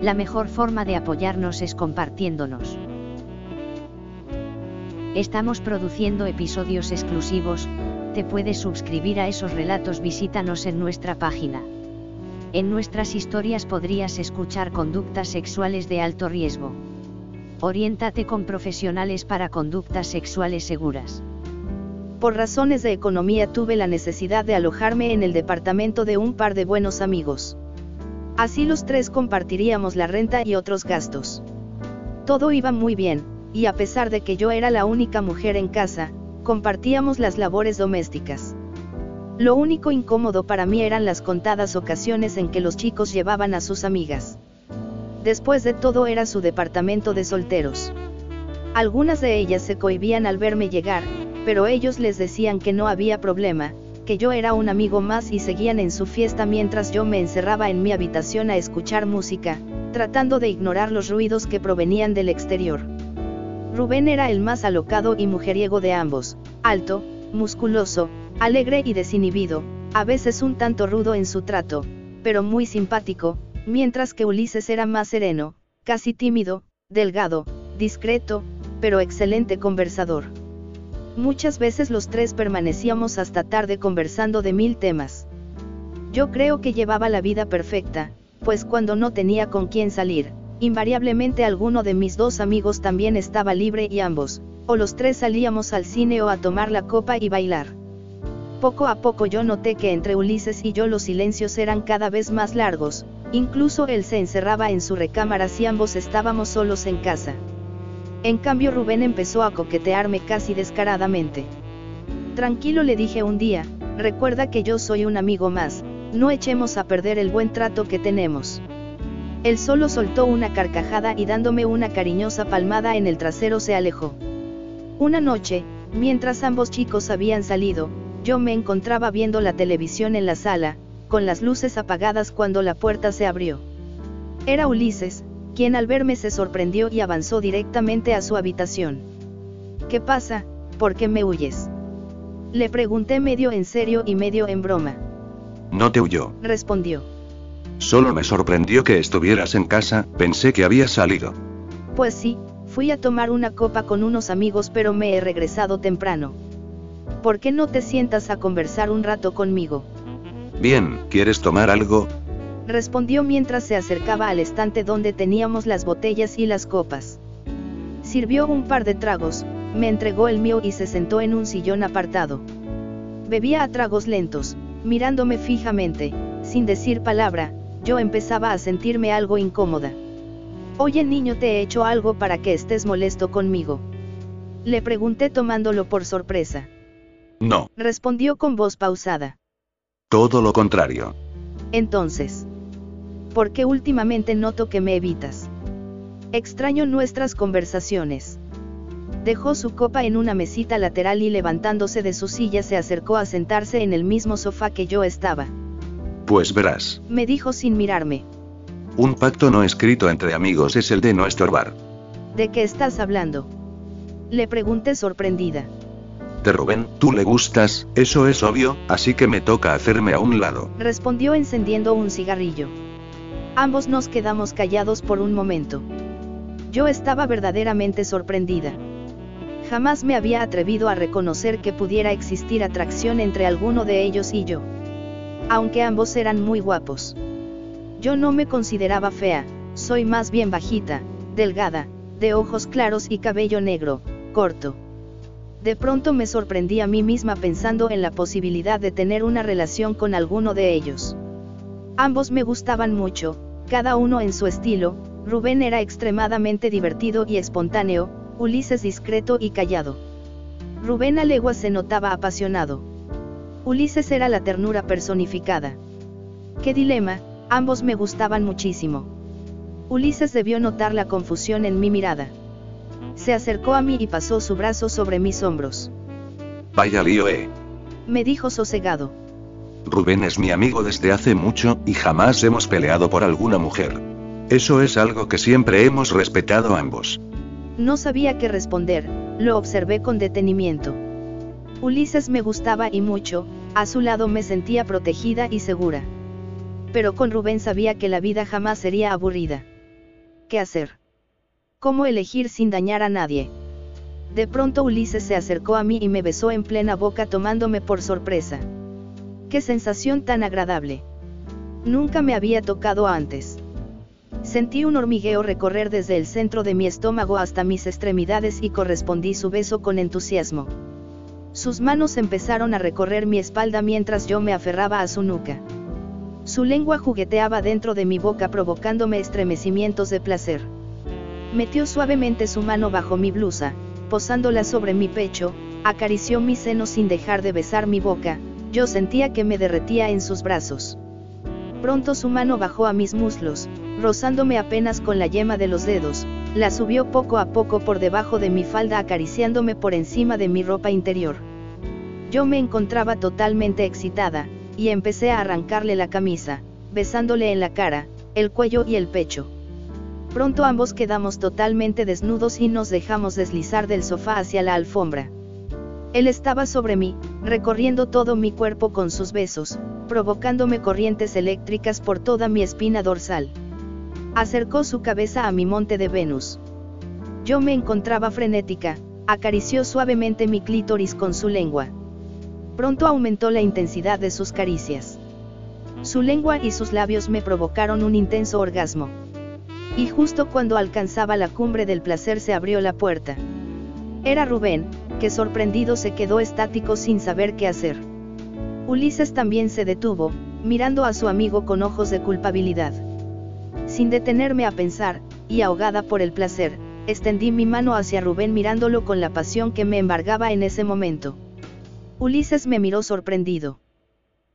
La mejor forma de apoyarnos es compartiéndonos. Estamos produciendo episodios exclusivos, te puedes suscribir a esos relatos, visítanos en nuestra página. En nuestras historias podrías escuchar conductas sexuales de alto riesgo. Oriéntate con profesionales para conductas sexuales seguras. Por razones de economía tuve la necesidad de alojarme en el departamento de un par de buenos amigos. Así los tres compartiríamos la renta y otros gastos. Todo iba muy bien, y a pesar de que yo era la única mujer en casa, compartíamos las labores domésticas. Lo único incómodo para mí eran las contadas ocasiones en que los chicos llevaban a sus amigas. Después de todo era su departamento de solteros. Algunas de ellas se cohibían al verme llegar, pero ellos les decían que no había problema, que yo era un amigo más y seguían en su fiesta mientras yo me encerraba en mi habitación a escuchar música, tratando de ignorar los ruidos que provenían del exterior. Rubén era el más alocado y mujeriego de ambos, alto, musculoso, alegre y desinhibido, a veces un tanto rudo en su trato, pero muy simpático, mientras que Ulises era más sereno, casi tímido, delgado, discreto, pero excelente conversador. Muchas veces los tres permanecíamos hasta tarde conversando de mil temas. Yo creo que llevaba la vida perfecta, pues cuando no tenía con quién salir, invariablemente alguno de mis dos amigos también estaba libre y ambos, o los tres salíamos al cine o a tomar la copa y bailar. Poco a poco yo noté que entre Ulises y yo los silencios eran cada vez más largos, incluso él se encerraba en su recámara si ambos estábamos solos en casa. En cambio Rubén empezó a coquetearme casi descaradamente. Tranquilo le dije un día, recuerda que yo soy un amigo más, no echemos a perder el buen trato que tenemos. Él solo soltó una carcajada y dándome una cariñosa palmada en el trasero se alejó. Una noche, mientras ambos chicos habían salido, yo me encontraba viendo la televisión en la sala, con las luces apagadas cuando la puerta se abrió. Era Ulises, quien al verme se sorprendió y avanzó directamente a su habitación. ¿Qué pasa? ¿Por qué me huyes? Le pregunté medio en serio y medio en broma. No te huyó. Respondió. Solo me sorprendió que estuvieras en casa, pensé que habías salido. Pues sí, fui a tomar una copa con unos amigos pero me he regresado temprano. ¿Por qué no te sientas a conversar un rato conmigo? Bien, ¿quieres tomar algo? Respondió mientras se acercaba al estante donde teníamos las botellas y las copas. Sirvió un par de tragos, me entregó el mío y se sentó en un sillón apartado. Bebía a tragos lentos, mirándome fijamente, sin decir palabra, yo empezaba a sentirme algo incómoda. Oye niño, te he hecho algo para que estés molesto conmigo. Le pregunté tomándolo por sorpresa. No. Respondió con voz pausada. Todo lo contrario. Entonces porque últimamente noto que me evitas. Extraño nuestras conversaciones. Dejó su copa en una mesita lateral y levantándose de su silla se acercó a sentarse en el mismo sofá que yo estaba. Pues verás. Me dijo sin mirarme. Un pacto no escrito entre amigos es el de no estorbar. ¿De qué estás hablando? Le pregunté sorprendida. De Rubén, tú le gustas, eso es obvio, así que me toca hacerme a un lado. Respondió encendiendo un cigarrillo. Ambos nos quedamos callados por un momento. Yo estaba verdaderamente sorprendida. Jamás me había atrevido a reconocer que pudiera existir atracción entre alguno de ellos y yo. Aunque ambos eran muy guapos. Yo no me consideraba fea, soy más bien bajita, delgada, de ojos claros y cabello negro, corto. De pronto me sorprendí a mí misma pensando en la posibilidad de tener una relación con alguno de ellos. Ambos me gustaban mucho, cada uno en su estilo, Rubén era extremadamente divertido y espontáneo, Ulises discreto y callado. Rubén a legua se notaba apasionado. Ulises era la ternura personificada. Qué dilema, ambos me gustaban muchísimo. Ulises debió notar la confusión en mi mirada. Se acercó a mí y pasó su brazo sobre mis hombros. Vaya lío, eh. Me dijo sosegado. Rubén es mi amigo desde hace mucho, y jamás hemos peleado por alguna mujer. Eso es algo que siempre hemos respetado ambos. No sabía qué responder, lo observé con detenimiento. Ulises me gustaba y mucho, a su lado me sentía protegida y segura. Pero con Rubén sabía que la vida jamás sería aburrida. ¿Qué hacer? ¿Cómo elegir sin dañar a nadie? De pronto Ulises se acercó a mí y me besó en plena boca tomándome por sorpresa. ¡Qué sensación tan agradable! Nunca me había tocado antes. Sentí un hormigueo recorrer desde el centro de mi estómago hasta mis extremidades y correspondí su beso con entusiasmo. Sus manos empezaron a recorrer mi espalda mientras yo me aferraba a su nuca. Su lengua jugueteaba dentro de mi boca provocándome estremecimientos de placer. Metió suavemente su mano bajo mi blusa, posándola sobre mi pecho, acarició mis senos sin dejar de besar mi boca, yo sentía que me derretía en sus brazos. Pronto su mano bajó a mis muslos, rozándome apenas con la yema de los dedos, la subió poco a poco por debajo de mi falda acariciándome por encima de mi ropa interior. Yo me encontraba totalmente excitada, y empecé a arrancarle la camisa, besándole en la cara, el cuello y el pecho. Pronto ambos quedamos totalmente desnudos y nos dejamos deslizar del sofá hacia la alfombra. Él estaba sobre mí, recorriendo todo mi cuerpo con sus besos, provocándome corrientes eléctricas por toda mi espina dorsal. Acercó su cabeza a mi monte de Venus. Yo me encontraba frenética, acarició suavemente mi clítoris con su lengua. Pronto aumentó la intensidad de sus caricias. Su lengua y sus labios me provocaron un intenso orgasmo. Y justo cuando alcanzaba la cumbre del placer se abrió la puerta. Era Rubén, que sorprendido se quedó estático sin saber qué hacer. Ulises también se detuvo, mirando a su amigo con ojos de culpabilidad. Sin detenerme a pensar, y ahogada por el placer, extendí mi mano hacia Rubén mirándolo con la pasión que me embargaba en ese momento. Ulises me miró sorprendido.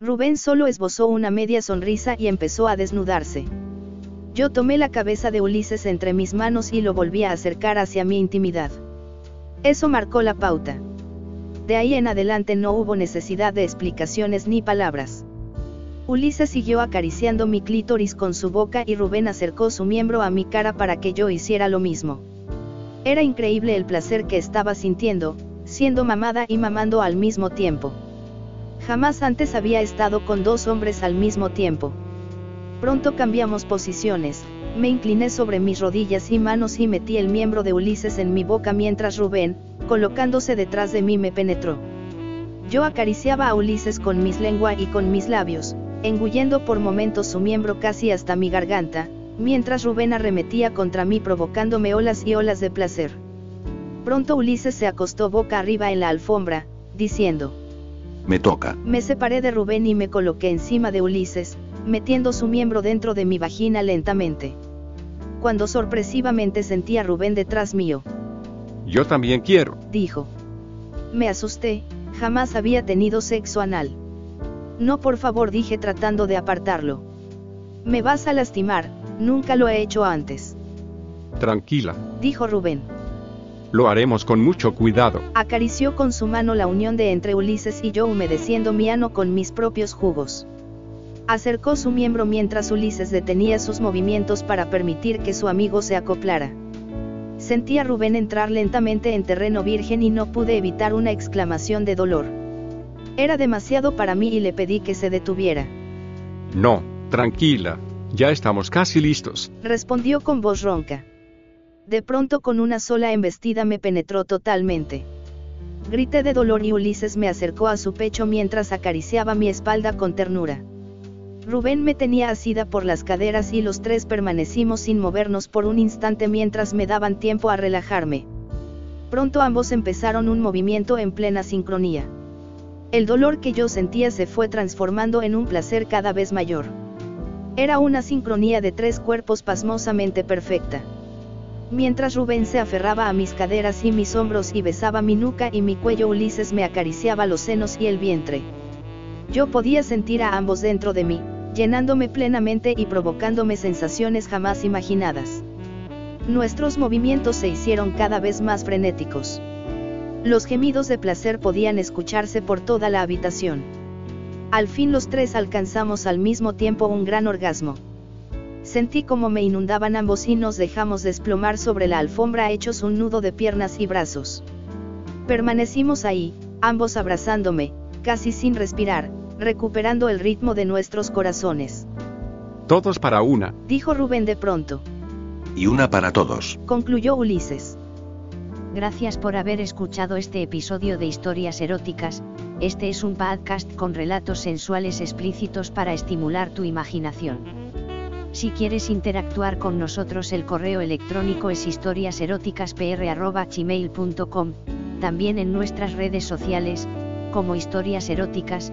Rubén solo esbozó una media sonrisa y empezó a desnudarse. Yo tomé la cabeza de Ulises entre mis manos y lo volví a acercar hacia mi intimidad. Eso marcó la pauta. De ahí en adelante no hubo necesidad de explicaciones ni palabras. Ulises siguió acariciando mi clítoris con su boca y Rubén acercó su miembro a mi cara para que yo hiciera lo mismo. Era increíble el placer que estaba sintiendo, siendo mamada y mamando al mismo tiempo. Jamás antes había estado con dos hombres al mismo tiempo. Pronto cambiamos posiciones, me incliné sobre mis rodillas y manos y metí el miembro de Ulises en mi boca mientras Rubén, colocándose detrás de mí me penetró. Yo acariciaba a Ulises con mis lengua y con mis labios, engullendo por momentos su miembro casi hasta mi garganta, mientras Rubén arremetía contra mí provocándome olas y olas de placer. Pronto Ulises se acostó boca arriba en la alfombra, diciendo, Me toca. Me separé de Rubén y me coloqué encima de Ulises, metiendo su miembro dentro de mi vagina lentamente. Cuando sorpresivamente sentí a Rubén detrás mío. Yo también quiero, dijo. Me asusté, jamás había tenido sexo anal. No, por favor, dije tratando de apartarlo. Me vas a lastimar, nunca lo he hecho antes. Tranquila, dijo Rubén. Lo haremos con mucho cuidado. Acarició con su mano la unión de entre Ulises y yo humedeciendo mi ano con mis propios jugos. Acercó su miembro mientras Ulises detenía sus movimientos para permitir que su amigo se acoplara. Sentí a Rubén entrar lentamente en terreno virgen y no pude evitar una exclamación de dolor. Era demasiado para mí y le pedí que se detuviera. No, tranquila, ya estamos casi listos. Respondió con voz ronca de pronto con una sola embestida me penetró totalmente. Grité de dolor y Ulises me acercó a su pecho mientras acariciaba mi espalda con ternura. Rubén me tenía asida por las caderas y los tres permanecimos sin movernos por un instante mientras me daban tiempo a relajarme. Pronto ambos empezaron un movimiento en plena sincronía. El dolor que yo sentía se fue transformando en un placer cada vez mayor. Era una sincronía de tres cuerpos pasmosamente perfecta. Mientras Rubén se aferraba a mis caderas y mis hombros y besaba mi nuca y mi cuello, Ulises me acariciaba los senos y el vientre. Yo podía sentir a ambos dentro de mí, llenándome plenamente y provocándome sensaciones jamás imaginadas. Nuestros movimientos se hicieron cada vez más frenéticos. Los gemidos de placer podían escucharse por toda la habitación. Al fin los tres alcanzamos al mismo tiempo un gran orgasmo. Sentí como me inundaban ambos y nos dejamos desplomar sobre la alfombra hechos un nudo de piernas y brazos. Permanecimos ahí, ambos abrazándome, casi sin respirar, recuperando el ritmo de nuestros corazones. Todos para una, Dijo Rubén de pronto. Y una para todos. Concluyó Ulises. Gracias por haber escuchado este episodio de Historias Eróticas, este es un podcast con relatos sensuales explícitos para estimular tu imaginación. Si quieres interactuar con nosotros el correo electrónico es historiaseroticaspr.gmail.com, también en nuestras redes sociales, como Historias Eróticas.